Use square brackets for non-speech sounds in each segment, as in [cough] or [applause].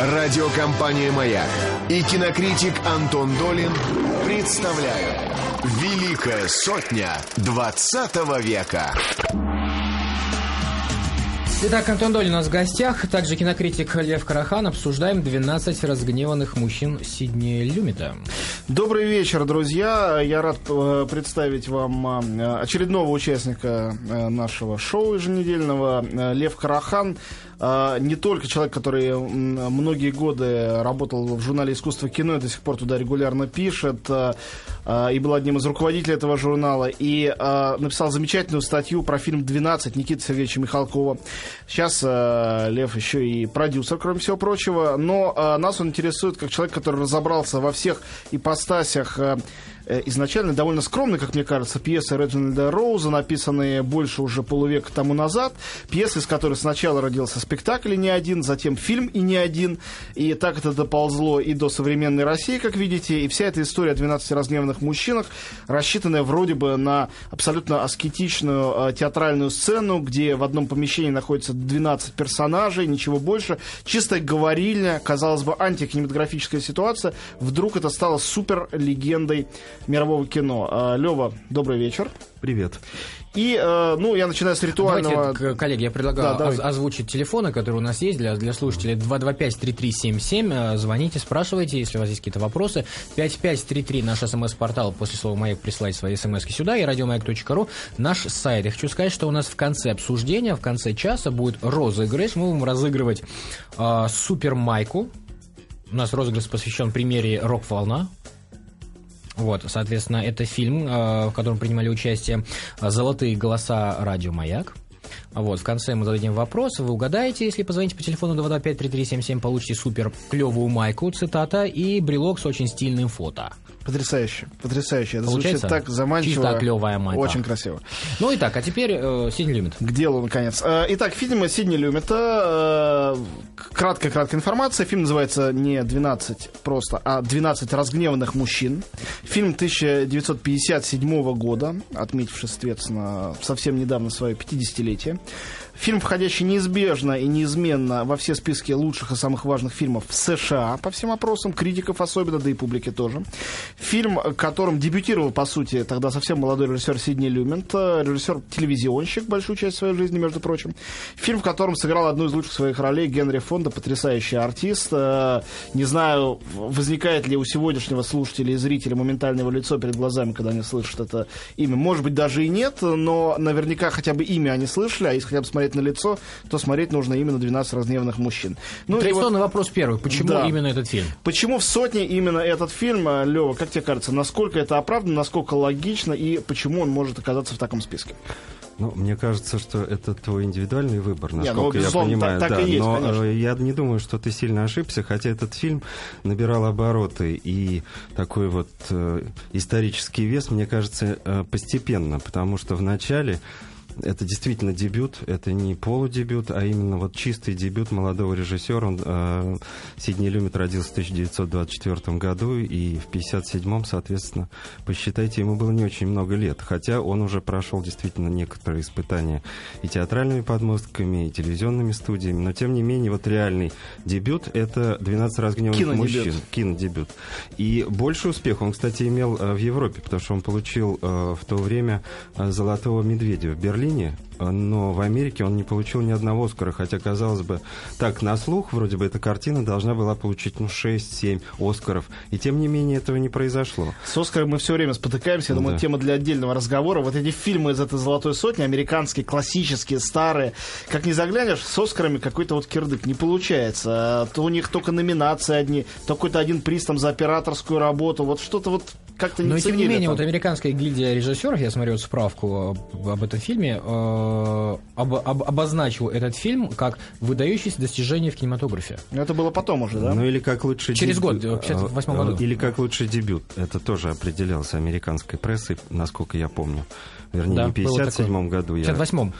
Радиокомпания «Маяк» и кинокритик Антон Долин представляют «Великая сотня 20 века». Итак, Антон Долин у нас в гостях, также кинокритик Лев Карахан. Обсуждаем 12 разгневанных мужчин Сидни Люмита. Добрый вечер, друзья. Я рад э, представить вам э, очередного участника э, нашего шоу еженедельного. Лев Карахан не только человек, который многие годы работал в журнале «Искусство кино» и до сих пор туда регулярно пишет, и был одним из руководителей этого журнала, и написал замечательную статью про фильм «12» Никиты Сергеевича Михалкова. Сейчас Лев еще и продюсер, кроме всего прочего, но нас он интересует как человек, который разобрался во всех ипостасях изначально довольно скромной, как мне кажется, пьесы Реджинальда Роуза, написанные больше уже полувека тому назад. Пьесы, из которой сначала родился спектакль и не один, затем фильм и не один. И так это доползло и до современной России, как видите. И вся эта история о 12 разгневанных мужчинах, рассчитанная вроде бы на абсолютно аскетичную э, театральную сцену, где в одном помещении находится 12 персонажей, ничего больше. Чистая говорильня, казалось бы, антикинематографическая ситуация. Вдруг это стало супер легендой мирового кино. А, Лева, добрый вечер. Привет. И, э, ну, я начинаю с ритуального... Давайте, коллеги, я предлагаю да, оз- озвучить телефоны, которые у нас есть для, для слушателей. 225-3377. Э, звоните, спрашивайте, если у вас есть какие-то вопросы. 5533 наш смс-портал. После слова «Маяк» присылайте свои смс сюда. И радиомаяк.ру наш сайт. Я хочу сказать, что у нас в конце обсуждения, в конце часа будет розыгрыш. Мы будем разыгрывать э, супер майку. У нас розыгрыш посвящен премьере «Рок-волна». Вот, соответственно, это фильм, э, в котором принимали участие «Золотые голоса. Радио Маяк». Вот, в конце мы зададим вопрос, вы угадаете, если позвоните по телефону 225-3377, получите супер клевую майку, цитата, и брелок с очень стильным фото. Потрясающе, потрясающе. Это Получается? звучит так заманчиво. Чисто клевая майка. Очень красиво. Ну и так, а теперь э, Сидни Люмит. К делу, наконец. Э, итак, фильм Сидни Люмита. Краткая-краткая информация. Фильм называется не «12» просто, а «12 разгневанных мужчин». Фильм 1957 года, отметивший, соответственно, совсем недавно свое 50-летие. Фильм, входящий неизбежно и неизменно во все списки лучших и самых важных фильмов в США, по всем опросам, критиков особенно, да и публики тоже. Фильм, которым дебютировал, по сути, тогда совсем молодой режиссер Сидни Люмент, режиссер-телевизионщик большую часть своей жизни, между прочим. Фильм, в котором сыграл одну из лучших своих ролей Генри Фонда, потрясающий артист. Э, не знаю, возникает ли у сегодняшнего слушателя и зрителя моментально его лицо перед глазами, когда они слышат это имя. Может быть, даже и нет, но наверняка хотя бы имя они слышали, а если хотя бы смотреть на лицо, то смотреть нужно именно 12 разгневанных мужчин. Ну, Традиционный вот, вопрос первый. Почему да. именно этот фильм? Почему в сотне именно этот фильм, э, Лева, как тебе кажется, насколько это оправдано, насколько логично и почему он может оказаться в таком списке? Ну, мне кажется, что это твой индивидуальный выбор, ну, насколько не, ну, я понимаю. Так, так да, и есть, но конечно. Э, я не думаю, что ты сильно ошибся, хотя этот фильм набирал обороты и такой вот э, исторический вес, мне кажется, э, постепенно, потому что в начале это действительно дебют, это не полудебют, а именно вот чистый дебют молодого режиссера. Он, э, Сидней Люмит родился в 1924 году, и в 1957, соответственно, посчитайте, ему было не очень много лет, хотя он уже прошел действительно некоторые испытания и театральными подмостками, и телевизионными студиями, но тем не менее вот реальный дебют — это «12 разгневанных мужчин», кинодебют. И больше успеха он, кстати, имел э, в Европе, потому что он получил э, в то время э, «Золотого медведя» в Берлине, Берлине, но в Америке он не получил ни одного Оскара, хотя, казалось бы, так, на слух, вроде бы, эта картина должна была получить, ну, 6-7 Оскаров, и тем не менее этого не произошло. С Оскаром мы все время спотыкаемся, я думаю, да. тема для отдельного разговора. Вот эти фильмы из этой «Золотой сотни», американские, классические, старые, как не заглянешь, с Оскарами какой-то вот кирдык не получается. То у них только номинации одни, то какой-то один приз там за операторскую работу, вот что-то вот как-то не Но тем не менее, там. вот американская гильдия режиссеров, я смотрел справку об, об этом фильме, э, об, об, обозначил этот фильм как выдающееся достижение в кинематографе. Это было потом уже, да? Ну или как лучший Через дебют. год, в 58 э, году. Или как лучший дебют. Это тоже определялся американской прессой, насколько я помню. Вернее, да, не в 57 году. В 58-м.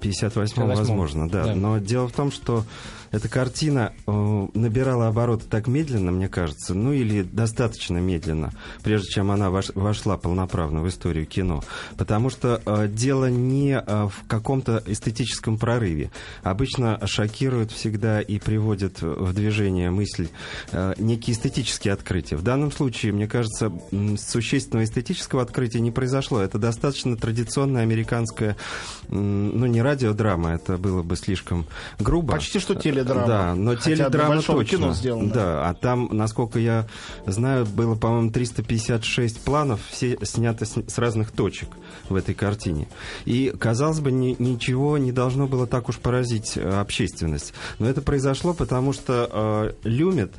58-м, возможно, да. да. Но дело в том, что эта картина э, набирала обороты так медленно, мне кажется, ну или достаточно медленно, прежде чем она вош, вошла полноправно в историю кино. Потому что э, дело не э, в каком-то эстетическом прорыве. Обычно шокируют всегда и приводят в движение мысль э, некие эстетические открытия. В данном случае, мне кажется, существенного эстетического открытия не произошло. Это достаточно традиционная американская, ну не радиодрама, это было бы слишком грубо. Почти что теле теледрама. Да, но Хотя теледрама точно. кино сделано. Да, а там, насколько я знаю, было, по-моему, 356 планов, все сняты с, с разных точек в этой картине. И, казалось бы, ни, ничего не должно было так уж поразить э, общественность. Но это произошло, потому что э, Люмит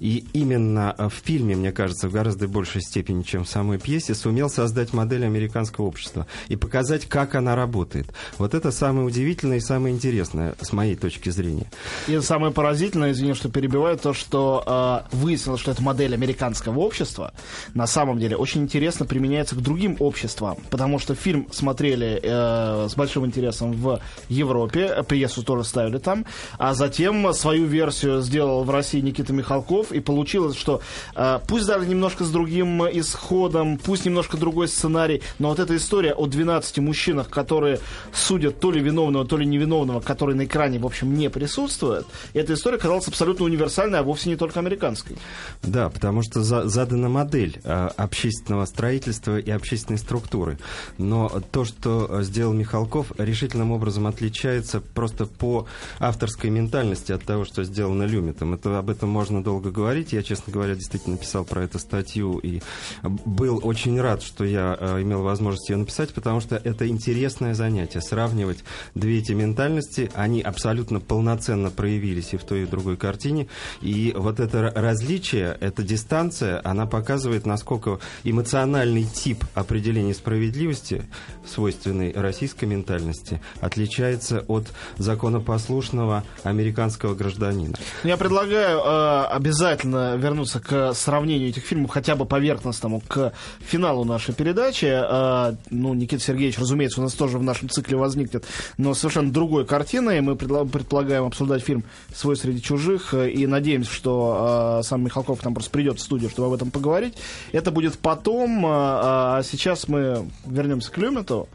и именно э, в фильме, мне кажется, в гораздо большей степени, чем в самой пьесе, сумел создать модель американского общества и показать, как она работает. Вот это самое удивительное и самое интересное, с моей точки зрения. И самое поразительное, извини, что перебиваю, то, что э, выяснилось, что эта модель американского общества на самом деле очень интересно применяется к другим обществам, потому что фильм смотрели э, с большим интересом в Европе, пьесу тоже ставили там, а затем свою версию сделал в России Никита Михалков, и получилось, что э, пусть даже немножко с другим исходом, пусть немножко другой сценарий, но вот эта история о 12 мужчинах, которые судят то ли виновного, то ли невиновного, который на экране, в общем, не присутствует, эта история казалась абсолютно универсальной, а вовсе не только американской. Да, потому что за, задана модель э, общественного строительства и общественной структуры. Но то, что сделал Михалков, решительным образом отличается просто по авторской ментальности от того, что сделано Люмитом. Это, об этом можно долго говорить. Я, честно говоря, действительно писал про эту статью и был очень рад, что я э, имел возможность ее написать, потому что это интересное занятие. Сравнивать две эти ментальности, они абсолютно полноценно проявились и в той, и в другой картине. И вот это различие, эта дистанция, она показывает, насколько эмоциональный тип определения справедливости, свойственной российской ментальности, отличается от законопослушного американского гражданина. Я предлагаю э, обязательно обязательно вернуться к сравнению этих фильмов, хотя бы поверхностному, к финалу нашей передачи. А, ну, Никита Сергеевич, разумеется, у нас тоже в нашем цикле возникнет, но совершенно другой картиной. Мы предполагаем обсуждать фильм «Свой среди чужих» и надеемся, что а, сам Михалков нам просто придет в студию, чтобы об этом поговорить. Это будет потом, а, а сейчас мы вернемся к Люмиту.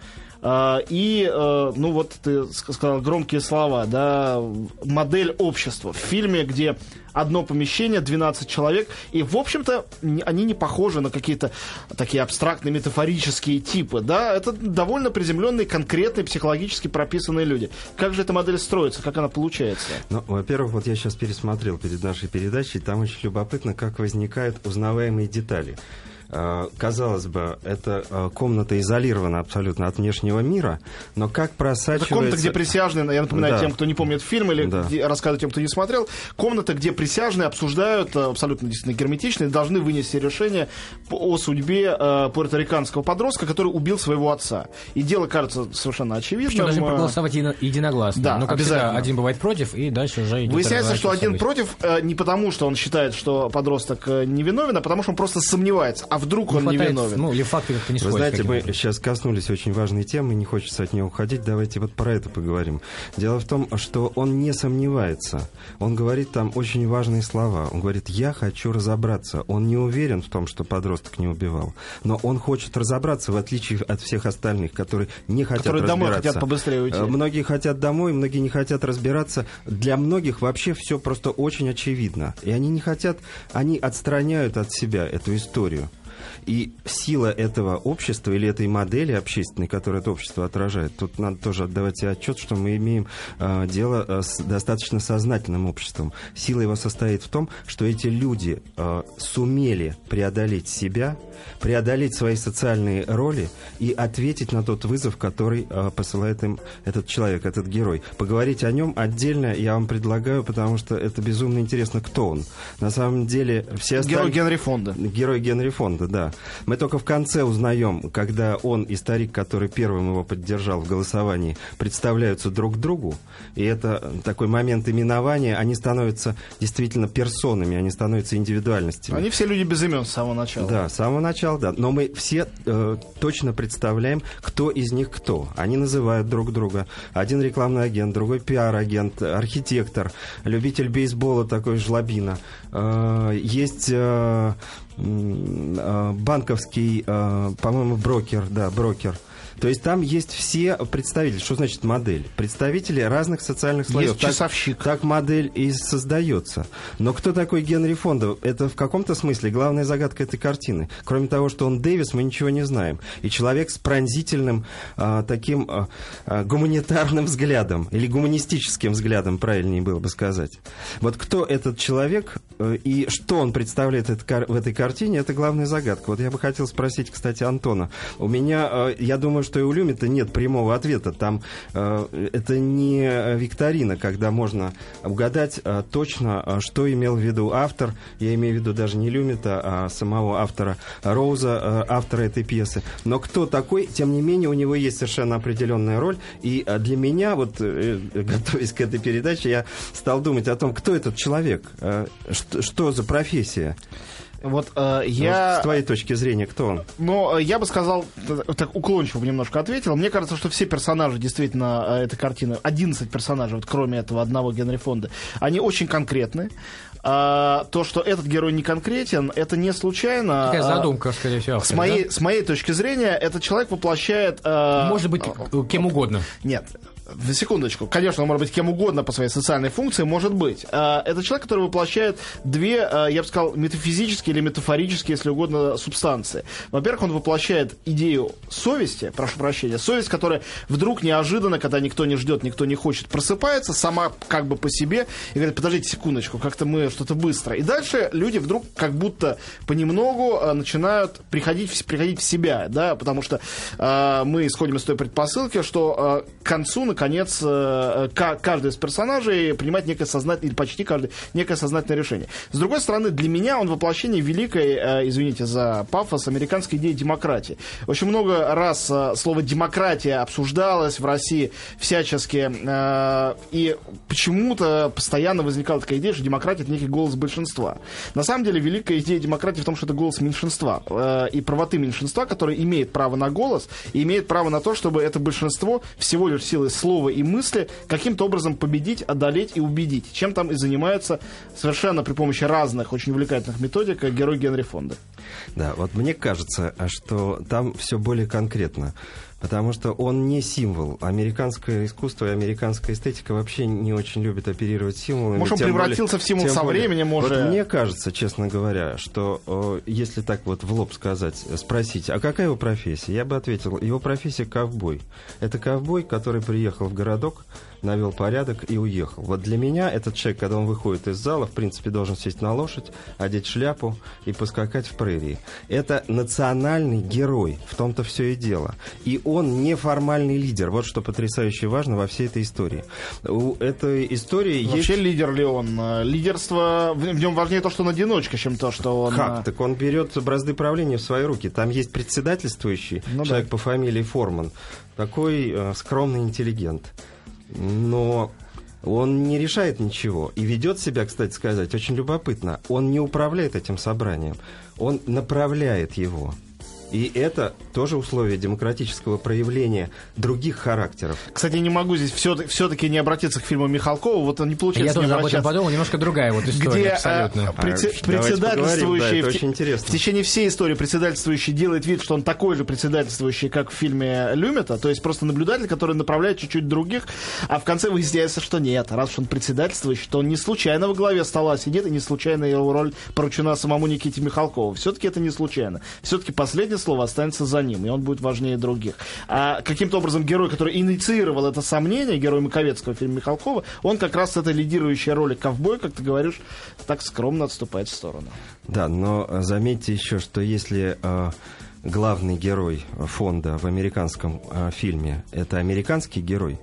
И, ну вот ты сказал громкие слова, да, модель общества в фильме, где одно помещение, 12 человек, и, в общем-то, они не похожи на какие-то такие абстрактные метафорические типы, да, это довольно приземленные, конкретные, психологически прописанные люди. Как же эта модель строится, как она получается? Ну, во-первых, вот я сейчас пересмотрел перед нашей передачей, там очень любопытно, как возникают узнаваемые детали. Э, казалось бы, эта э, комната изолирована абсолютно от внешнего мира, но как просачивается... Это комната, где присяжные, я напоминаю да. тем, кто не помнит фильм, или да. рассказываю тем, кто не смотрел, комната, где присяжные обсуждают, э, абсолютно действительно герметично, должны вынести решение о судьбе э, пуэрториканского подростка, который убил своего отца. И дело кажется совершенно очевидным. Причем должны проголосовать единогласно. Да, но, как обязательно. Всегда, один бывает против, и дальше уже идет Выясняется, что один против э, не потому, что он считает, что подросток невиновен, а потому, что он просто сомневается. А вдруг не он хватает, не виновен. Ну, или факты как-то не Вы знаете, мы сейчас коснулись очень важной темы, не хочется от нее уходить. Давайте вот про это поговорим. Дело в том, что он не сомневается. Он говорит там очень важные слова. Он говорит, я хочу разобраться. Он не уверен в том, что подросток не убивал. Но он хочет разобраться, в отличие от всех остальных, которые не хотят которые разбираться. домой хотят побыстрее уйти. Э, многие хотят домой, многие не хотят разбираться. Для многих вообще все просто очень очевидно. И они не хотят, они отстраняют от себя эту историю. И сила этого общества или этой модели общественной, которую это общество отражает, тут надо тоже отдавать себе отчет, что мы имеем э, дело э, с достаточно сознательным обществом. Сила его состоит в том, что эти люди э, сумели преодолеть себя, преодолеть свои социальные роли и ответить на тот вызов, который э, посылает им этот человек, этот герой. Поговорить о нем отдельно я вам предлагаю, потому что это безумно интересно, кто он. На самом деле все остальные... Герой Генри Фонда. Герой Генри Фонда, да. Мы только в конце узнаем, когда он и старик, который первым его поддержал в голосовании, представляются друг другу, и это такой момент именования, они становятся действительно персонами, они становятся индивидуальностями. Они все люди без имен с самого начала. Да, с самого начала, да. Но мы все э, точно представляем, кто из них кто. Они называют друг друга. Один рекламный агент, другой пиар-агент, архитектор, любитель бейсбола такой жлобина. Э, есть э, банковский, по-моему, брокер, да, брокер. То есть там есть все представители. Что значит модель? Представители разных социальных слоев. Есть часовщик. Так, модель и создается. Но кто такой Генри Фонда? Это в каком-то смысле главная загадка этой картины. Кроме того, что он Дэвис, мы ничего не знаем. И человек с пронзительным а, таким а, а, гуманитарным взглядом, или гуманистическим взглядом, правильнее было бы сказать. Вот кто этот человек и что он представляет в этой картине, это главная загадка. Вот я бы хотел спросить, кстати, Антона. У меня, э, я думаю, что и у Люмита нет прямого ответа. Там э, это не викторина, когда можно угадать э, точно, э, что имел в виду автор. Я имею в виду даже не Люмита, а самого автора Роуза, э, автора этой пьесы. Но кто такой, тем не менее, у него есть совершенно определенная роль. И э, для меня, вот э, [laughs] готовясь к этой передаче, я стал думать о том, кто этот человек, э, что, что за профессия. Вот э, я... С твоей точки зрения, кто он? Ну, э, я бы сказал, так уклончиво немножко ответил. Мне кажется, что все персонажи действительно э, этой картины, 11 персонажей, вот кроме этого одного Генри Фонда, они очень конкретны. А, то, что этот герой не конкретен, это не случайно. Какая а, задумка, скорее всего. С моей, да? с моей точки зрения, этот человек воплощает... А, Может быть, кем угодно. Нет, секундочку, конечно, он может быть кем угодно по своей социальной функции, может быть. А, это человек, который воплощает две, а, я бы сказал, метафизические или метафорические, если угодно, субстанции. Во-первых, он воплощает идею совести, прошу прощения, совесть, которая вдруг неожиданно, когда никто не ждет, никто не хочет, просыпается сама как бы по себе и говорит, подождите секундочку, как-то мы что-то быстро. И дальше люди вдруг как будто понемногу начинают приходить, приходить в себя, да, потому что мы исходим из той предпосылки, что к концу, наконец, э, каждый из персонажей принимает некое сознательное, или почти каждый, некое сознательное решение. С другой стороны, для меня он воплощение великой, э, извините за пафос, американской идеи демократии. Очень много раз э, слово демократия обсуждалось в России всячески, и почему-то постоянно возникала такая идея, что демократия это некий голос большинства. На самом деле, великая идея демократии в том, что это голос меньшинства и правоты меньшинства, которое имеет право на голос и имеет право на то, чтобы это большинство всего лишь силой слова и мысли каким-то образом победить, одолеть и убедить. Чем там и занимается совершенно при помощи разных очень увлекательных методик герой Генри Фонда. Да, вот мне кажется, что там все более конкретно. Потому что он не символ. Американское искусство и американская эстетика вообще не очень любят оперировать символами. Может, он превратился более, в символ со более. временем, может. Вот мне кажется, честно говоря, что э, если так вот в лоб сказать, спросить, а какая его профессия? Я бы ответил, его профессия ковбой. Это ковбой, который приехал в городок, навел порядок и уехал. Вот для меня этот человек, когда он выходит из зала, в принципе, должен сесть на лошадь, одеть шляпу и поскакать в прерии. Это национальный герой, в том-то все и дело. И он неформальный лидер. Вот что потрясающе важно во всей этой истории. У этой истории Вообще есть... лидер ли он? Лидерство, в нем важнее то, что он одиночка, чем то, что он... Как? Так он берет бразды правления в свои руки. Там есть председательствующий ну, человек да. по фамилии Форман. Такой э, скромный интеллигент но он не решает ничего и ведет себя, кстати сказать, очень любопытно. Он не управляет этим собранием, он направляет его. И это тоже условие демократического проявления других характеров. Кстати, не могу здесь все-таки не обратиться к фильму Михалкова. Вот он не получается Я тоже об этом подумал, немножко другая вот история где, абсолютно. А, предсе- а, председательствующий да, в, очень интересно. в течение всей истории председательствующий делает вид, что он такой же председательствующий, как в фильме Люмета, то есть просто наблюдатель, который направляет чуть-чуть других, а в конце выясняется, что нет, раз уж он председательствующий, то он не случайно во главе стола сидит, и не случайно его роль поручена самому Никите Михалкову. Все-таки это не случайно. Все-таки последнее слово останется за ним, и он будет важнее других. А каким-то образом герой, который инициировал это сомнение, герой Маковецкого фильма Михалкова, он как раз с этой лидирующей роли ковбой, как ты говоришь, так скромно отступает в сторону. Да, но заметьте еще, что если э, главный герой фонда в американском э, фильме это американский герой,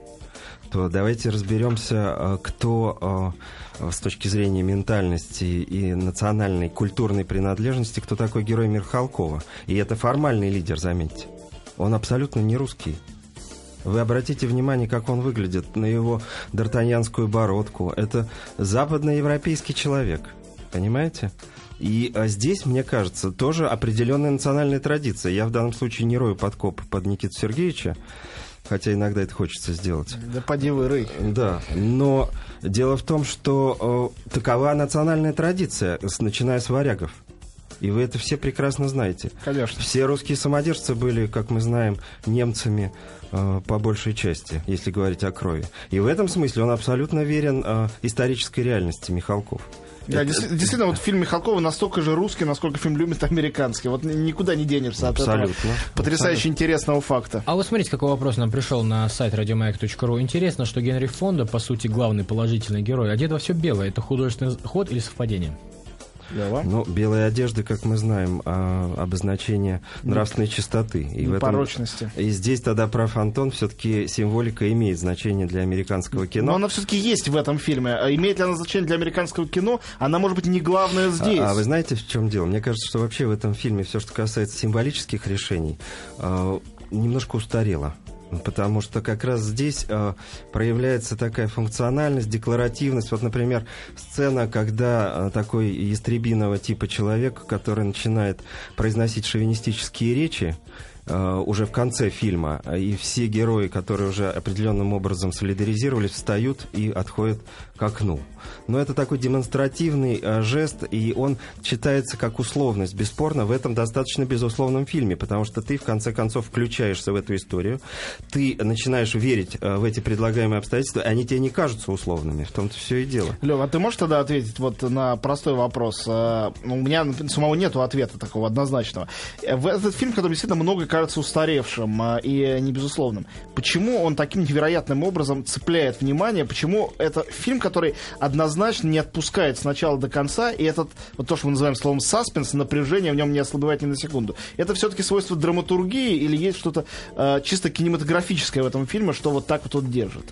то давайте разберемся, э, кто э, с точки зрения ментальности и национальной культурной принадлежности, кто такой герой Михалкова. И это формальный лидер, заметьте. Он абсолютно не русский. Вы обратите внимание, как он выглядит, на его д'Артаньянскую бородку. Это западноевропейский человек. Понимаете? И а здесь, мне кажется, тоже определенная национальная традиция. Я в данном случае не рою подкоп под Никиту Сергеевича, хотя иногда это хочется сделать. Да поди вы рый. Да, но дело в том, что э, такова национальная традиция, с, начиная с варягов. И вы это все прекрасно знаете. Конечно. Все русские самодержцы были, как мы знаем, немцами э, по большей части, если говорить о крови. И в этом смысле он абсолютно верен э, исторической реальности Михалков. Да, это, действительно, вот фильм Михалкова настолько же русский, насколько фильм любит американский. Вот никуда не денешься от этого потрясающе абсолютно. интересного факта. А вот смотрите, какой вопрос нам пришел на сайт радиомаяк.ру. Интересно, что Генри Фонда, по сути, главный положительный герой, одет во все белое. Это художественный ход или совпадение? Лева? Ну, белые одежды, как мы знаем, а, обозначение нравственной чистоты. И Непорочности. Этом, и здесь тогда прав Антон, все-таки символика имеет значение для американского кино. Но она все-таки есть в этом фильме. А имеет ли она значение для американского кино? Она может быть не главная здесь. А, а вы знаете, в чем дело? Мне кажется, что вообще в этом фильме все, что касается символических решений, а, немножко устарело потому что как раз здесь э, проявляется такая функциональность, декларативность. Вот, например, сцена, когда э, такой ястребиного типа человек, который начинает произносить шовинистические речи, э, уже в конце фильма, и все герои, которые уже определенным образом солидаризировались, встают и отходят к окну. Но это такой демонстративный э, жест, и он читается как условность. Бесспорно, в этом достаточно безусловном фильме, потому что ты, в конце концов, включаешься в эту историю, ты начинаешь верить э, в эти предлагаемые обстоятельства, они тебе не кажутся условными. В том-то все и дело. Лев, а ты можешь тогда ответить вот на простой вопрос? Э, у меня самого нету ответа такого однозначного. Э, в этот фильм, который действительно много кажется устаревшим э, и не безусловным, почему он таким невероятным образом цепляет внимание? Почему это фильм, который который однозначно не отпускает с начала до конца, и этот, вот то, что мы называем словом саспенс, напряжение в нем не ослабевает ни на секунду. Это все-таки свойство драматургии или есть что-то э, чисто кинематографическое в этом фильме, что вот так вот он держит?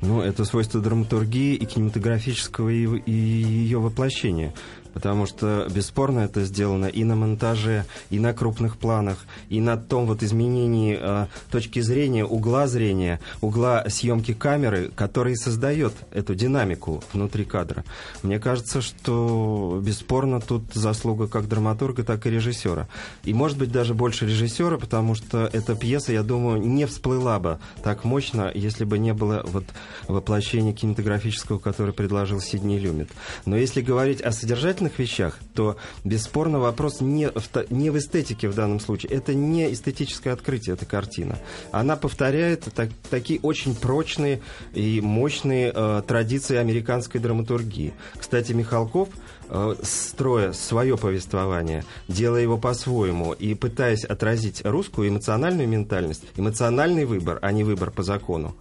Ну, это свойство драматургии и кинематографического и, и ее воплощения потому что бесспорно это сделано и на монтаже, и на крупных планах, и на том вот изменении э, точки зрения, угла зрения, угла съемки камеры, который создает эту динамику внутри кадра. Мне кажется, что бесспорно тут заслуга как драматурга, так и режиссера. И может быть даже больше режиссера, потому что эта пьеса, я думаю, не всплыла бы так мощно, если бы не было вот воплощения кинематографического, которое предложил Сидни Люмит. Но если говорить о содержательном конкретных вещах, то бесспорно вопрос не в, не в эстетике в данном случае. Это не эстетическое открытие, эта картина. Она повторяет так, такие очень прочные и мощные э, традиции американской драматургии. Кстати, Михалков э, строя свое повествование, делая его по-своему и пытаясь отразить русскую эмоциональную ментальность, эмоциональный выбор, а не выбор по закону,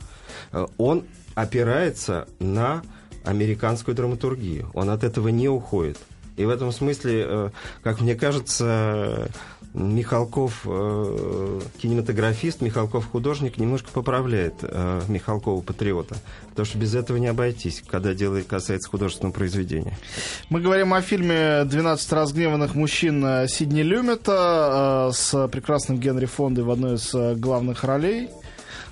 э, он опирается на американскую драматургию. Он от этого не уходит. И в этом смысле, э, как мне кажется, Михалков э, кинематографист, Михалков художник немножко поправляет э, Михалкова патриота. Потому что без этого не обойтись, когда дело касается художественного произведения. Мы говорим о фильме «12 разгневанных мужчин» Сидни Люмета с прекрасным Генри Фондой в одной из главных ролей.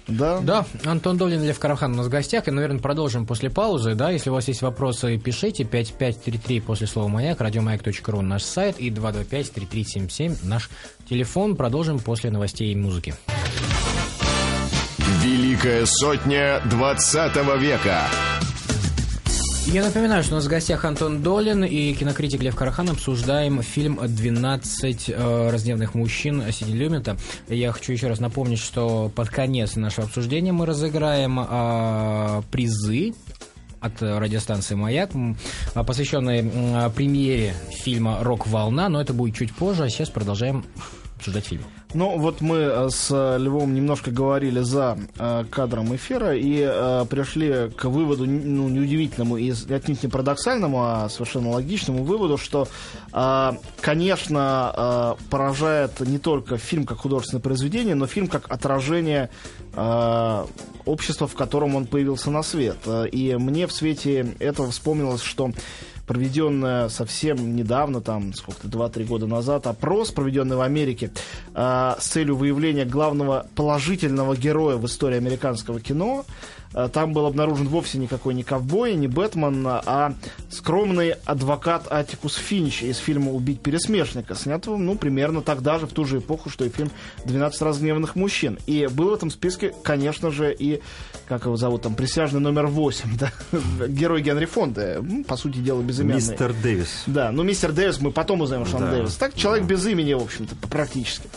Да. Да, Антон Долин, Лев Карахан у нас в гостях, и, наверное, продолжим после паузы, да, если у вас есть вопросы, пишите, 5533 после слова «Маяк», радиомаяк.ру наш сайт, и 225-3377 наш телефон, продолжим после новостей и музыки. Великая сотня 20 века. Я напоминаю, что у нас в гостях Антон Долин и кинокритик Лев Карахан обсуждаем фильм «12 э, раздневных мужчин» Сиди Люмета. Я хочу еще раз напомнить, что под конец нашего обсуждения мы разыграем э, призы от радиостанции «Маяк», посвященные премьере фильма «Рок-волна», но это будет чуть позже, а сейчас продолжаем обсуждать фильм. Ну, вот мы э, с Львом немножко говорили за э, кадром эфира и э, пришли к выводу, ну, неудивительному и отнюдь не парадоксальному, а совершенно логичному выводу, что, э, конечно, э, поражает не только фильм как художественное произведение, но фильм как отражение э, общества, в котором он появился на свет. И мне в свете этого вспомнилось, что проведенная совсем недавно, там, сколько-то, 2-3 года назад, опрос, проведенный в Америке э, с целью выявления главного положительного героя в истории американского кино. Э, там был обнаружен вовсе никакой не ковбой, не Бэтмен, а скромный адвокат Атикус Финч из фильма «Убить пересмешника», снятого, ну, примерно тогда же, в ту же эпоху, что и фильм «12 разгневанных мужчин». И был в этом списке, конечно же, и, как его зовут, там, присяжный номер 8, [laughs] да, герой Генри Фонда, по сути дела, безымянный. Мистер Дэвис. Да, ну, мистер Дэвис, мы потом узнаем, что он да. Дэвис. Так, человек без имени, в общем-то, практически.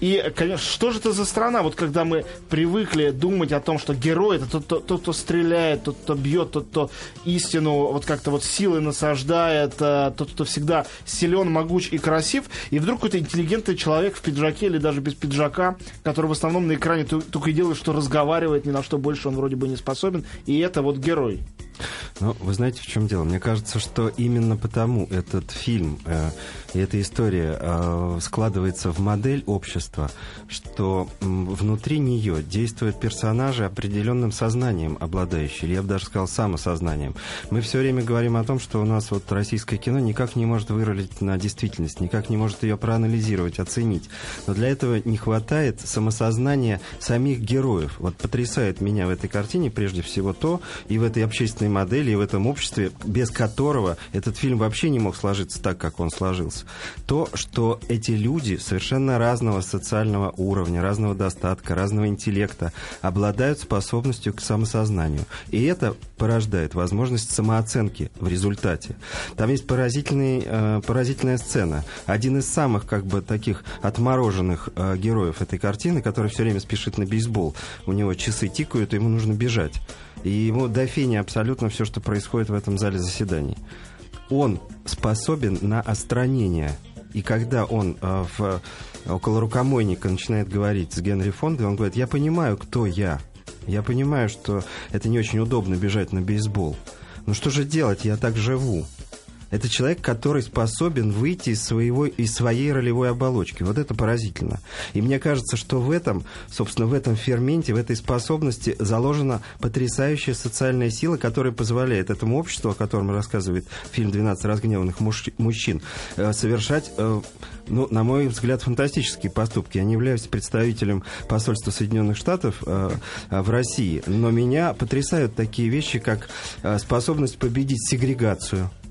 И, конечно, что же это за страна, вот когда мы привыкли думать о том, что герой это тот, тот, кто стреляет, тот, кто бьет, тот, кто истину вот как-то вот силой насаждает, э, тот, кто всегда силен, могуч и красив, и вдруг какой-то интеллигентный человек в пиджаке или даже без пиджака, который в основном на экране только и делает, что разговаривает, ни на что больше он вроде бы не способен, и это вот герой. Ну, вы знаете, в чем дело? Мне кажется, что именно потому этот фильм э, и эта история э, складывается в модель общества, что э, внутри нее действуют персонажи определенным сознанием обладающие, или я бы даже сказал самосознанием. Мы все время говорим о том, что у нас вот российское кино никак не может вырулить на действительность, никак не может ее проанализировать, оценить. Но для этого не хватает самосознания самих героев. Вот потрясает меня в этой картине прежде всего то, и в этой общественной модели, и в этом обществе, без которого этот фильм вообще не мог сложиться так, как он сложился. То, что эти люди совершенно разного социального уровня, разного достатка, разного интеллекта обладают способностью к самосознанию. И это порождает возможность самооценки в результате. Там есть поразительный, э, поразительная сцена. Один из самых как бы таких отмороженных э, героев этой картины, который все время спешит на бейсбол. У него часы тикают, и ему нужно бежать. И ему до фени абсолютно все, что происходит в этом зале заседаний. Он способен на остранение. И когда он э, в, около рукомойника начинает говорить с Генри Фондой, он говорит, я понимаю, кто я. Я понимаю, что это не очень удобно бежать на бейсбол. Но что же делать? Я так живу. Это человек, который способен выйти из, своего, из своей ролевой оболочки. Вот это поразительно. И мне кажется, что в этом, собственно, в этом ферменте, в этой способности заложена потрясающая социальная сила, которая позволяет этому обществу, о котором рассказывает фильм «12 разгневанных мужчин», э, совершать э, ну, на мой взгляд, фантастические поступки. Я не являюсь представителем посольства Соединенных Штатов э, в России, но меня потрясают такие вещи, как способность победить сегрегацию –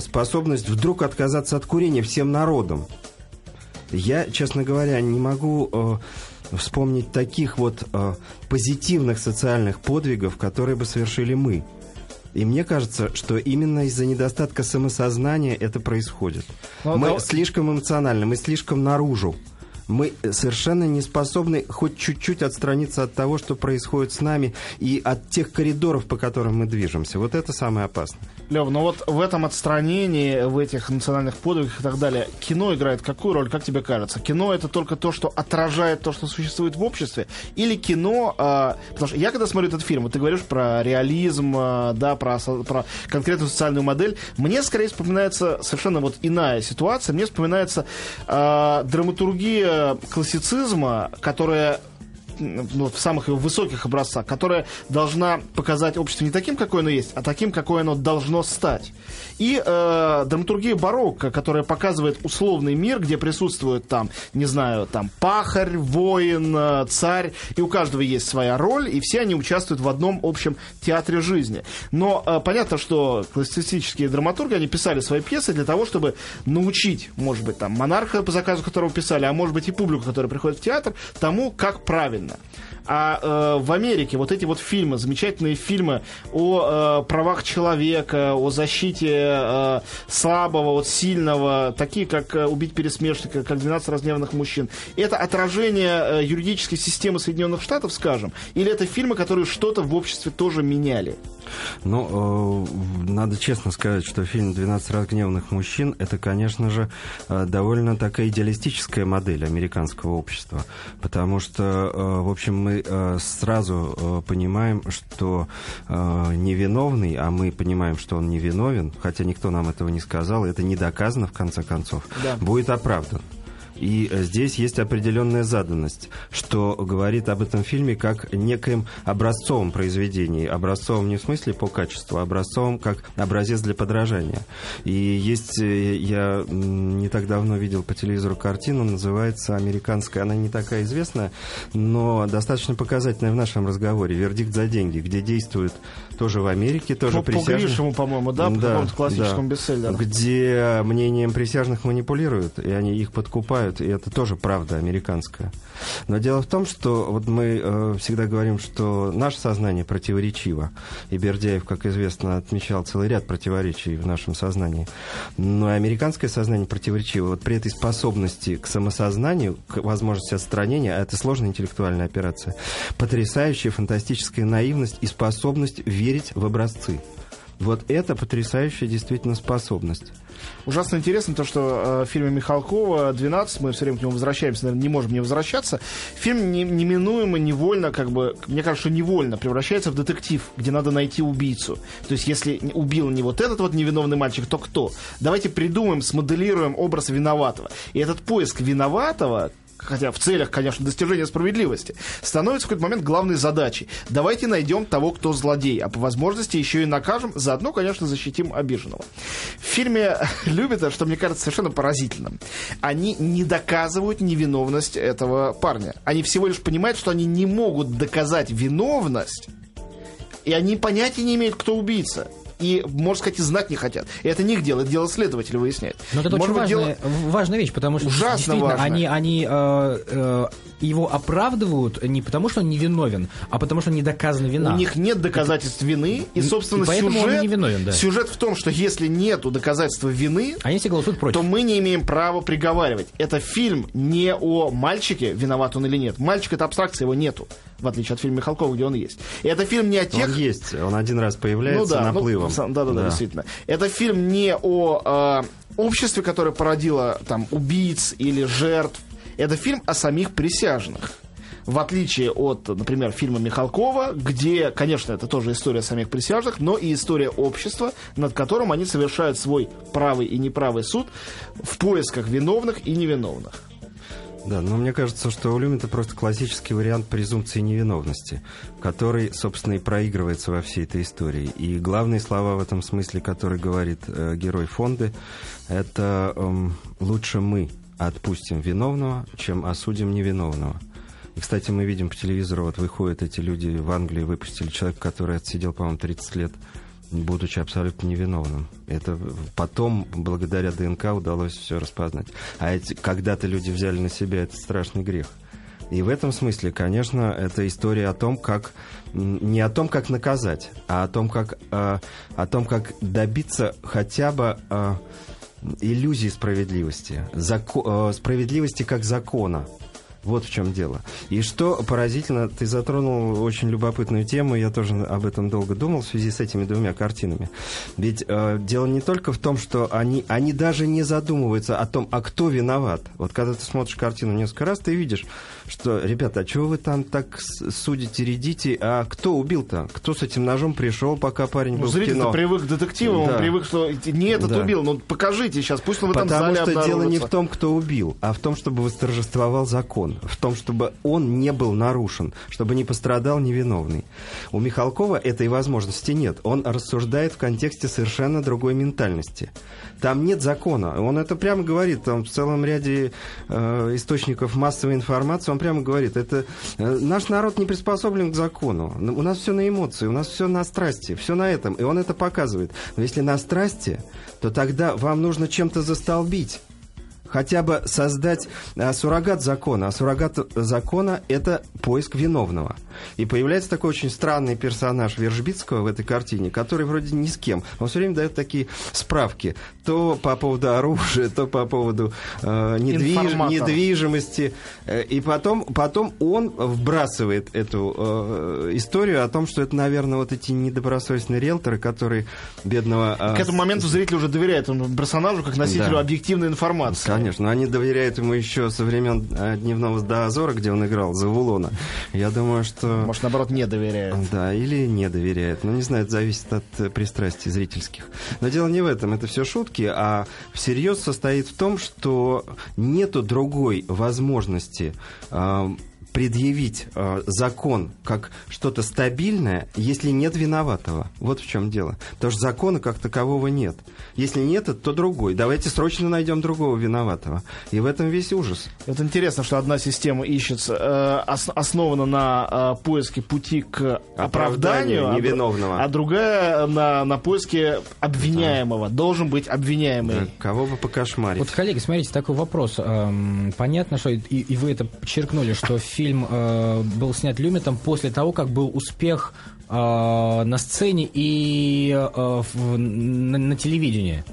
способность вдруг отказаться от курения всем народом. Я, честно говоря, не могу э, вспомнить таких вот э, позитивных социальных подвигов, которые бы совершили мы. И мне кажется, что именно из-за недостатка самосознания это происходит. Ну, мы но... слишком эмоциональны, мы слишком наружу мы совершенно не способны хоть чуть-чуть отстраниться от того, что происходит с нами, и от тех коридоров, по которым мы движемся. Вот это самое опасное. Лев, ну вот в этом отстранении, в этих национальных подвигах и так далее, кино играет какую роль, как тебе кажется? Кино это только то, что отражает то, что существует в обществе? Или кино... Э, потому что я когда смотрю этот фильм, вот ты говоришь про реализм, э, да, про, про конкретную социальную модель, мне скорее вспоминается совершенно вот иная ситуация. Мне вспоминается э, драматургия классицизма, которая ну, в самых его высоких образцах, которая должна показать общество не таким, какое оно есть, а таким, какое оно должно стать. И э, драматургия барокко, которая показывает условный мир, где присутствует там, не знаю, там пахарь, воин, э, царь, и у каждого есть своя роль, и все они участвуют в одном общем театре жизни. Но э, понятно, что классицистические драматурги, они писали свои пьесы для того, чтобы научить, может быть, там, монарха, по заказу которого писали, а может быть и публику, которая приходит в театр, тому, как правильно правильно. А э, в Америке вот эти вот фильмы, замечательные фильмы о э, правах человека, о защите э, слабого от сильного, такие как э, «Убить пересмешника», как «12 разгневанных мужчин», это отражение э, юридической системы Соединенных Штатов, скажем, или это фильмы, которые что-то в обществе тоже меняли? Ну, э, надо честно сказать, что фильм «12 разгневанных мужчин» — это, конечно же, э, довольно такая идеалистическая модель американского общества, потому что, э, в общем, мы э, сразу э, понимаем, что э, невиновный, а мы понимаем, что он невиновен, хотя никто нам этого не сказал, это не доказано в конце концов, да. будет оправдан. И э, здесь есть определенная заданность, что говорит об этом фильме как некоем образцовом произведении. Образцовом не в смысле по качеству, а образцовом как образец для подражания. И есть, э, я не так давно видел по телевизору картину, называется «Американская». Она не такая известная, но достаточно показательная в нашем разговоре. «Вердикт за деньги», где действует тоже в Америке, тоже по, присяжных. По Гришему, по-моему, да? да по классическому да. бестселлеру. Где мнением присяжных манипулируют, и они их подкупают, и это тоже правда американская. Но дело в том, что вот мы э, всегда говорим, что наше сознание противоречиво, и Бердяев, как известно, отмечал целый ряд противоречий в нашем сознании. Но американское сознание противоречиво. Вот при этой способности к самосознанию, к возможности отстранения, а это сложная интеллектуальная операция, потрясающая фантастическая наивность и способность верить в образцы. Вот это потрясающая действительно способность. Ужасно интересно то, что э, в фильме Михалкова «12», мы все время к нему возвращаемся, наверное, не можем не возвращаться, фильм не, неминуемо, невольно, как бы, мне кажется, невольно превращается в детектив, где надо найти убийцу. То есть, если убил не вот этот вот невиновный мальчик, то кто? Давайте придумаем, смоделируем образ виноватого. И этот поиск виноватого, хотя в целях, конечно, достижения справедливости, становится в какой-то момент главной задачей. Давайте найдем того, кто злодей, а по возможности еще и накажем, заодно, конечно, защитим обиженного. В фильме [laughs] «Любит», что мне кажется совершенно поразительным, они не доказывают невиновность этого парня. Они всего лишь понимают, что они не могут доказать виновность, и они понятия не имеют, кто убийца и, можно сказать, и знать не хотят. И это не их дело, это дело следователя выясняет. Но это Может очень важная, дело... важная вещь, потому что Ужасно действительно они, они э, э, его оправдывают не потому, что он невиновен, а потому, что не доказана вина. У них нет доказательств вины, и, собственно, и сюжет, он не виновен, да. сюжет в том, что если нету доказательства вины, они все голосуют против. то мы не имеем права приговаривать. Это фильм не о мальчике, виноват он или нет. Мальчик — это абстракция, его нету в отличие от фильма Михалкова, где он есть. И это фильм не о тех... Он есть, он один раз появляется ну, да, наплывом. Ну, да, да, да, действительно. Это фильм не о э, обществе, которое породило там убийц или жертв. Это фильм о самих присяжных. В отличие от, например, фильма Михалкова, где, конечно, это тоже история самих присяжных, но и история общества, над которым они совершают свой правый и неправый суд в поисках виновных и невиновных. Да, но мне кажется, что у Люмита просто классический вариант презумпции невиновности, который, собственно, и проигрывается во всей этой истории. И главные слова в этом смысле, которые говорит э, герой Фонды, это э, «лучше мы отпустим виновного, чем осудим невиновного». И, кстати, мы видим по телевизору, вот выходят эти люди в Англии, выпустили человека, который отсидел, по-моему, 30 лет будучи абсолютно невиновным. Это потом, благодаря ДНК, удалось все распознать. А эти, когда-то люди взяли на себя этот страшный грех. И в этом смысле, конечно, это история о том, как не о том, как наказать, а о том, как, э, о том, как добиться хотя бы э, иллюзии справедливости, зако, э, справедливости как закона. Вот в чем дело. И что поразительно, ты затронул очень любопытную тему, я тоже об этом долго думал в связи с этими двумя картинами. Ведь э, дело не только в том, что они, они даже не задумываются о том, а кто виноват. Вот когда ты смотришь картину несколько раз, ты видишь, что, ребята, а чего вы там так судите, редите, а кто убил-то? Кто с этим ножом пришел, пока парень ну, был зритель в кино? привык к детективам, да. он привык, что не этот да. убил, ну покажите сейчас, пусть он в этом Потому что дело не в том, кто убил, а в том, чтобы восторжествовал закон, в том, чтобы он не был нарушен, чтобы не пострадал невиновный. У Михалкова этой возможности нет. Он рассуждает в контексте совершенно другой ментальности. Там нет закона. Он это прямо говорит там, в целом ряде э, источников массовой информации. Он прямо говорит, это э, наш народ не приспособлен к закону. У нас все на эмоции, у нас все на страсти, все на этом. И он это показывает. Но если на страсти, то тогда вам нужно чем-то застолбить хотя бы создать а, суррогат закона. А суррогат закона – это поиск виновного. И появляется такой очень странный персонаж Вержбицкого в этой картине, который вроде ни с кем. Он все время дает такие справки. То по поводу оружия, то по поводу э, недвиж... недвижимости. Э, и потом, потом он вбрасывает эту э, историю о том, что это, наверное, вот эти недобросовестные риэлторы, которые бедного... Э, К этому моменту зритель уже доверяет этому персонажу как носителю да. объективной информации. Конечно, они доверяют ему еще со времен э, «Дневного дозора», где он играл Завулона. Я думаю, что... Может, наоборот, не доверяет. Да, или не доверяет. Ну, не знаю, это зависит от э, пристрастий зрительских. Но дело не в этом, это все шутки, а всерьез состоит в том, что нету другой возможности э, предъявить э, закон как что-то стабильное, если нет виноватого. Вот в чем дело. Потому что закона как такового нет. Если нет, то другой. Давайте срочно найдем другого виноватого. И в этом весь ужас. Это интересно, что одна система ищется, э, ос, основана на э, поиске пути к оправданию, оправданию невиновного, а, другая на, на поиске обвиняемого. Да. Должен быть обвиняемый. Да, кого бы покошмарить. Вот, коллеги, смотрите, такой вопрос. Эм, понятно, что и, и вы это подчеркнули, что фильм э, был снят Люмитом после того, как был успех э, на сцене и э, в, на, на телевидении.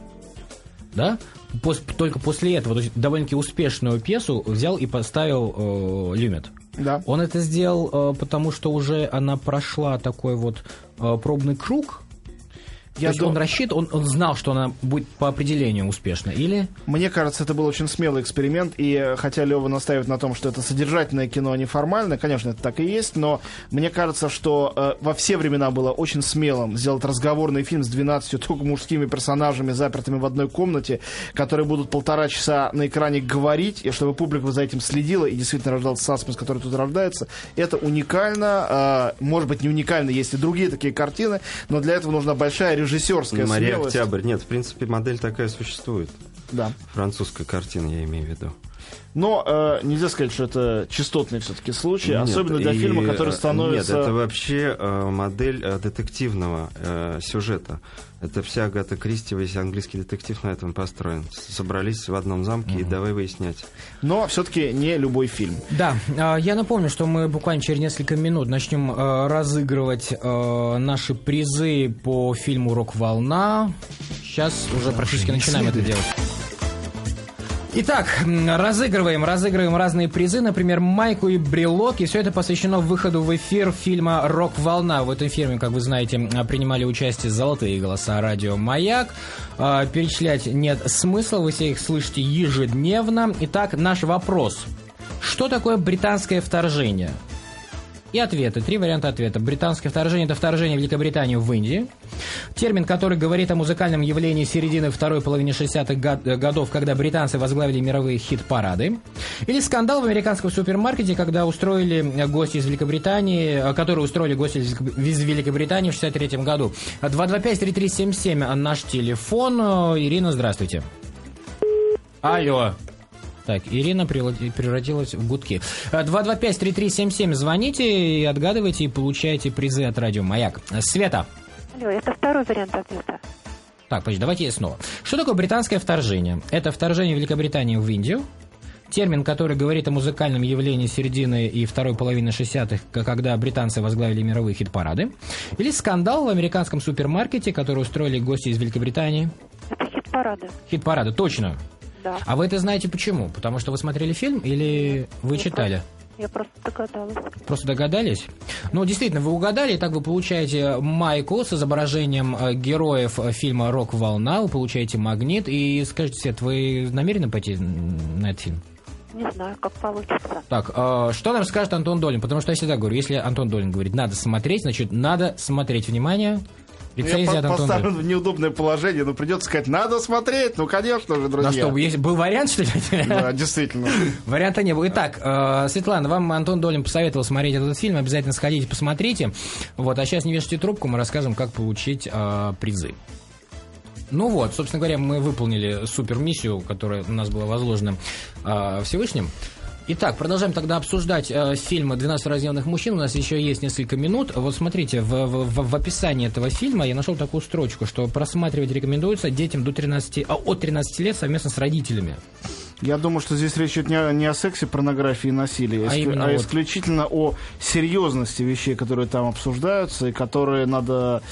Да? Пос, только после этого, то есть довольно-таки успешную пьесу взял и поставил э, Люмит. Да. Он это сделал, э, потому что уже она прошла такой вот э, пробный круг я То дум... он рассчитывал, он, он знал, что она будет по определению успешна, или? Мне кажется, это был очень смелый эксперимент, и хотя Лева настаивает на том, что это содержательное кино, а не формальное, конечно, это так и есть, но мне кажется, что э, во все времена было очень смелым сделать разговорный фильм с 12 только мужскими персонажами, запертыми в одной комнате, которые будут полтора часа на экране говорить, и чтобы публика за этим следила, и действительно рождался саспенс, который тут рождается. Это уникально, э, может быть, не уникально, есть и другие такие картины, но для этого нужна большая режиссерская Мария смелость. Октябрь. Нет, в принципе, модель такая существует. Да. Французская картина, я имею в виду. Но э, нельзя сказать, что это частотный все-таки случай, нет, особенно для и, фильма, который э, становится... Нет, это вообще э, модель э, детективного э, сюжета. Это вся Агата Кристи, весь английский детектив на этом построен. Собрались в одном замке mm-hmm. и давай выяснять. Но все-таки не любой фильм. Да, э, я напомню, что мы буквально через несколько минут начнем э, разыгрывать э, наши призы по фильму «Рок-волна». Сейчас уже практически начинаем это делать. Итак, разыгрываем, разыгрываем разные призы, например, майку и брелок, и все это посвящено выходу в эфир фильма «Рок-волна». В этом фильме, как вы знаете, принимали участие «Золотые голоса» радио «Маяк». А, перечислять нет смысла, вы все их слышите ежедневно. Итак, наш вопрос. Что такое британское вторжение? И ответы. Три варианта ответа. Британское вторжение – это вторжение в Великобританию в Индии. Термин, который говорит о музыкальном явлении середины второй половины 60-х годов, когда британцы возглавили мировые хит-парады. Или скандал в американском супермаркете, когда устроили гости из Великобритании, которые устроили гости из Великобритании в 63 году. 225-3377 наш телефон. Ирина, здравствуйте. Алло. Так, Ирина превратилась в гудки. 225-3377, э, звоните и отгадывайте, и получаете призы от радио «Маяк». Света. Алло, это второй вариант ответа. Так, подожди, давайте снова. Что такое британское вторжение? Это вторжение Великобритании в Индию, термин, который говорит о музыкальном явлении середины и второй половины 60-х, когда британцы возглавили мировые хит-парады, или скандал в американском супермаркете, который устроили гости из Великобритании. Это хит-парады. Хит-парады, точно да. А вы это знаете почему? Потому что вы смотрели фильм или вы я читали? Просто, я просто догадалась. Просто догадались? Ну, действительно, вы угадали, и так вы получаете майку с изображением э, героев э, фильма «Рок-волна», вы получаете магнит, и скажите, Свет, вы намерены пойти на этот фильм? Не знаю, как получится. Так, э, что нам скажет Антон Долин? Потому что я всегда говорю, если Антон Долин говорит, надо смотреть, значит, надо смотреть. Внимание, Рецензия я поставлен в неудобное положение, но придется сказать, надо смотреть. Ну, конечно же, друзья. На что, есть, был вариант, что ли? Да, действительно. [laughs] Варианта не было. Итак, э, Светлана, вам Антон Долин посоветовал смотреть этот фильм. Обязательно сходите, посмотрите. Вот, а сейчас не вешайте трубку, мы расскажем, как получить э, призы. Ну вот, собственно говоря, мы выполнили супер миссию, которая у нас была возложена э, Всевышним. Итак, продолжаем тогда обсуждать э, фильм «12 раздельных мужчин». У нас еще есть несколько минут. Вот смотрите, в, в, в описании этого фильма я нашел такую строчку, что просматривать рекомендуется детям до 13, а, от 13 лет совместно с родителями. Я думаю, что здесь речь идет не о, не о сексе, порнографии и насилии, а, иск... а вот... исключительно о серьезности вещей, которые там обсуждаются и которые надо,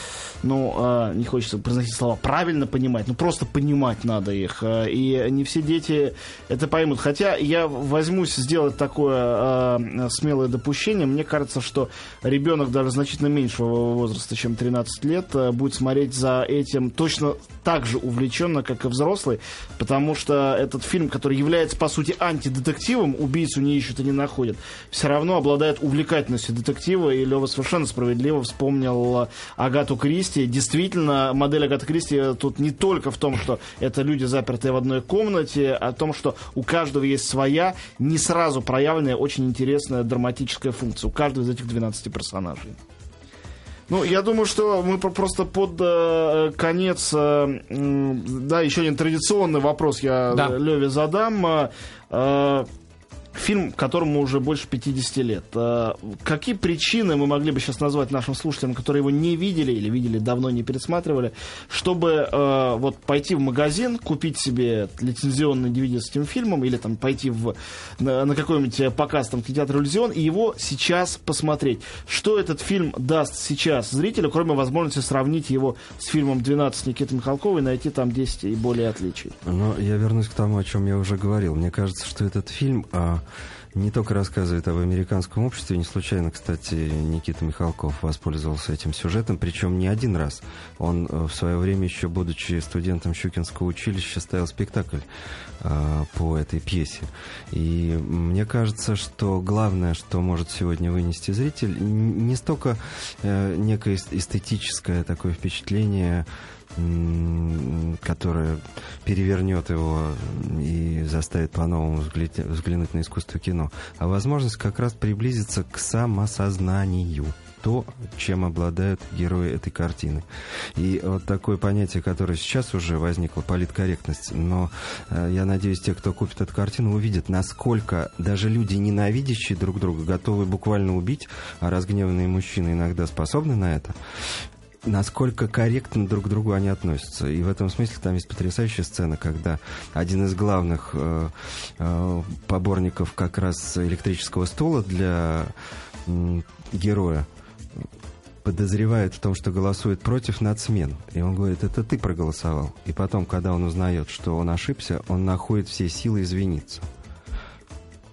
ну, э, не хочется произносить слова, правильно понимать, ну просто понимать надо их. Э, и не все дети это поймут. Хотя я возьмусь сделать такое э, смелое допущение. Мне кажется, что ребенок даже значительно меньшего возраста, чем 13 лет, э, будет смотреть за этим точно так же увлеченно, как и взрослый, потому что этот фильм, который является, по сути, антидетективом, убийцу не ищут и не находят, все равно обладает увлекательностью детектива, и Лева совершенно справедливо вспомнил Агату Кристи. Действительно, модель Агаты Кристи тут не только в том, что это люди, запертые в одной комнате, а о том, что у каждого есть своя, не сразу проявленная, очень интересная драматическая функция. У каждого из этих 12 персонажей. Ну, я думаю, что мы просто под э, конец, э, да, еще один традиционный вопрос я да. Леве задам. Э, фильм, которому уже больше 50 лет. Э, какие причины мы могли бы сейчас назвать нашим слушателям, которые его не видели или видели давно, не пересматривали, чтобы э, вот пойти в магазин, купить себе лицензионный DVD с этим фильмом или там пойти в, на, на какой-нибудь показ там кинотеатр иллюзион и его сейчас посмотреть. Что этот фильм даст сейчас зрителю, кроме возможности сравнить его с фильмом «12» Никиты Михалкова и найти там 10 и более отличий? Но я вернусь к тому, о чем я уже говорил. Мне кажется, что этот фильм... А не только рассказывает об американском обществе, не случайно, кстати, Никита Михалков воспользовался этим сюжетом, причем не один раз. Он э, в свое время, еще будучи студентом Щукинского училища, ставил спектакль э, по этой пьесе. И мне кажется, что главное, что может сегодня вынести зритель, не столько э, некое эстетическое такое впечатление, которая перевернет его и заставит по-новому взглянуть на искусство кино, а возможность как раз приблизиться к самосознанию. То, чем обладают герои этой картины. И вот такое понятие, которое сейчас уже возникло, политкорректность, но э, я надеюсь, те, кто купит эту картину, увидят, насколько даже люди, ненавидящие друг друга, готовы буквально убить, а разгневанные мужчины иногда способны на это насколько корректно друг к другу они относятся. И в этом смысле там есть потрясающая сцена, когда один из главных э, э, поборников как раз электрического стула для э, героя подозревает в том, что голосует против нацмен. И он говорит, это ты проголосовал. И потом, когда он узнает, что он ошибся, он находит все силы извиниться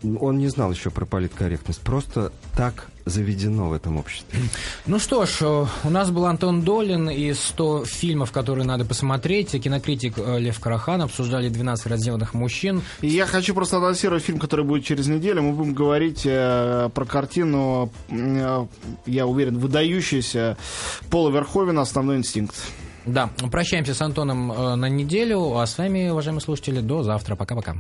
он не знал еще про политкорректность. Просто так заведено в этом обществе. Ну что ж, э, у нас был Антон Долин и 100 фильмов, которые надо посмотреть. Кинокритик э, Лев Карахан обсуждали 12 разделанных мужчин. И я хочу просто анонсировать фильм, который будет через неделю. Мы будем говорить э, про картину, э, я уверен, выдающаяся Пола Верховена «Основной инстинкт». Да, прощаемся с Антоном э, на неделю, а с вами, уважаемые слушатели, до завтра. Пока-пока.